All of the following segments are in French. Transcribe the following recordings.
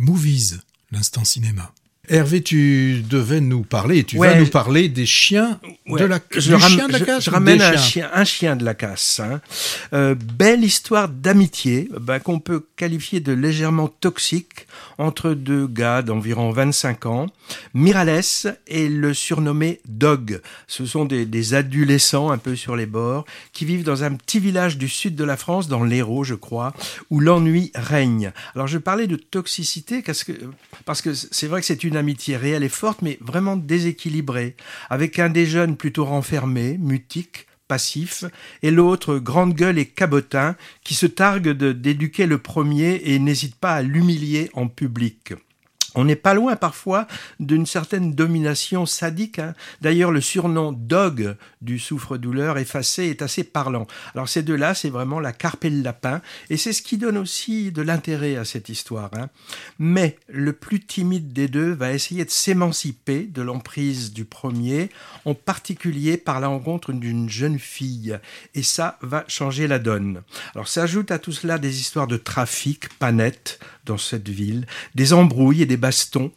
Movies, l'instant cinéma. Hervé, tu devais nous parler, tu vas nous parler des chiens de la, je chien de la casse. Je, ramène un chien, un chien de la casse. Hein. Euh, belle histoire d'amitié bah, qu'on peut qualifier de légèrement toxique entre deux gars d'environ 25 ans. Mirales et le surnommé Dog. Ce sont des, des, adolescents un peu sur les bords qui vivent dans un petit village du sud de la France, dans l'Hérault, je crois, où l'ennui règne. Alors je parlais de toxicité parce que parce que c'est vrai que c'est une amitié réelle et forte, mais vraiment déséquilibrée, avec un des jeunes plutôt renfermé, mutique, passif, et l'autre grande gueule et cabotin, qui se targue d'éduquer le premier et n'hésite pas à l'humilier en public. On n'est pas loin parfois d'une certaine domination sadique. Hein. D'ailleurs, le surnom Dog du souffre-douleur effacé est assez parlant. Alors ces deux-là, c'est vraiment la carpe et le lapin, et c'est ce qui donne aussi de l'intérêt à cette histoire. Hein. Mais le plus timide des deux va essayer de s'émanciper de l'emprise du premier, en particulier par la rencontre d'une jeune fille, et ça va changer la donne. Alors s'ajoute à tout cela des histoires de trafic, pas dans cette ville, des embrouilles et des bastons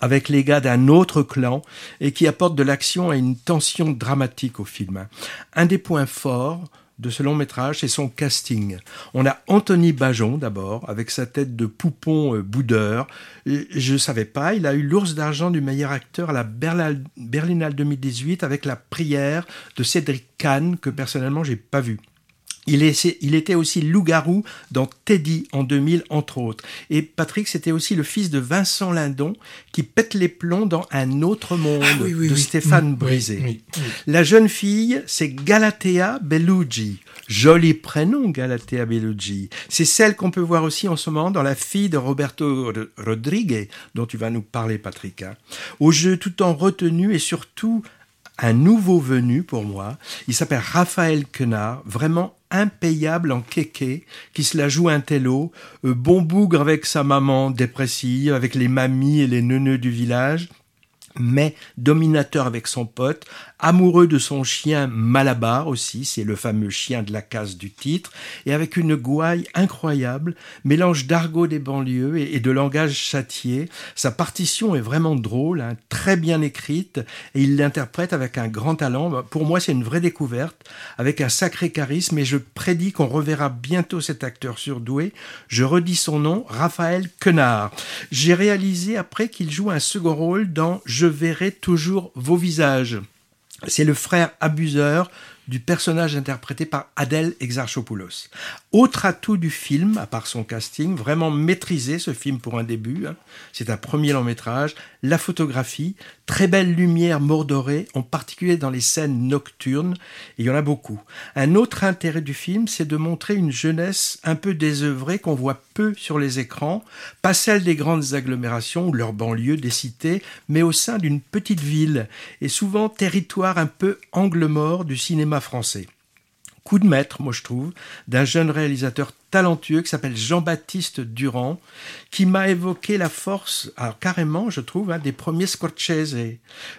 avec les gars d'un autre clan et qui apportent de l'action et une tension dramatique au film. Un des points forts de ce long métrage, c'est son casting. On a Anthony Bajon d'abord, avec sa tête de poupon euh, boudeur. je ne savais pas, il a eu l'ours d'argent du meilleur acteur à la Berlinale 2018 avec la prière de Cédric Kahn, que personnellement j'ai pas vu. Il, était aussi loup-garou dans Teddy en 2000, entre autres. Et Patrick, c'était aussi le fils de Vincent Lindon qui pète les plombs dans Un autre monde ah de Stéphane Brisé. La jeune fille, c'est Galatea Bellucci. Joli prénom, Galatea Bellucci. C'est celle qu'on peut voir aussi en ce moment dans La fille de Roberto Rodriguez, dont tu vas nous parler, Patrick. Hein. Au jeu tout en retenue et surtout un nouveau venu pour moi. Il s'appelle Raphaël Quenard, vraiment impayable en kéké, qui se la joue un télo, euh, bon bougre avec sa maman dépressive, avec les mamies et les neuneux du village, mais dominateur avec son pote, amoureux de son chien Malabar aussi, c'est le fameux chien de la case du titre, et avec une gouaille incroyable, mélange d'argot des banlieues et, de langage châtié. Sa partition est vraiment drôle, hein, très bien écrite, et il l'interprète avec un grand talent. Pour moi, c'est une vraie découverte, avec un sacré charisme, et je prédis qu'on reverra bientôt cet acteur surdoué. Je redis son nom, Raphaël Quenard. J'ai réalisé après qu'il joue un second rôle dans Je verrai toujours vos visages. C'est le frère abuseur du personnage interprété par Adèle Exarchopoulos. Autre atout du film, à part son casting, vraiment maîtrisé ce film pour un début, hein. c'est un premier long métrage, la photographie, très belle lumière mordorée, en particulier dans les scènes nocturnes, et il y en a beaucoup. Un autre intérêt du film, c'est de montrer une jeunesse un peu désœuvrée qu'on voit peu sur les écrans, pas celle des grandes agglomérations ou leurs banlieues des cités, mais au sein d'une petite ville, et souvent territoire un peu angle mort du cinéma français coup de maître, moi je trouve, d'un jeune réalisateur talentueux qui s'appelle Jean-Baptiste Durand, qui m'a évoqué la force, alors carrément, je trouve, hein, des premiers Scorsese.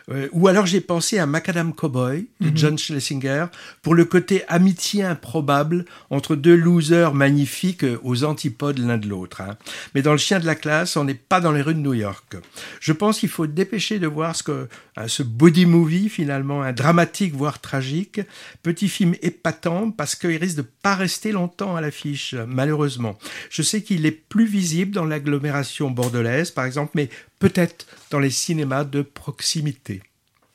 Euh, ou alors j'ai pensé à Macadam Cowboy de mhm. John Schlesinger pour le côté amitié improbable entre deux losers magnifiques aux antipodes l'un de l'autre. Hein. Mais dans le chien de la classe, on n'est pas dans les rues de New York. Je pense qu'il faut dépêcher de voir ce que hein, ce body movie finalement, un dramatique voire tragique, petit film épatant parce qu'il risque de pas rester longtemps à l'affiche malheureusement. Je sais qu'il est plus visible dans l'agglomération bordelaise, par exemple, mais peut-être dans les cinémas de proximité.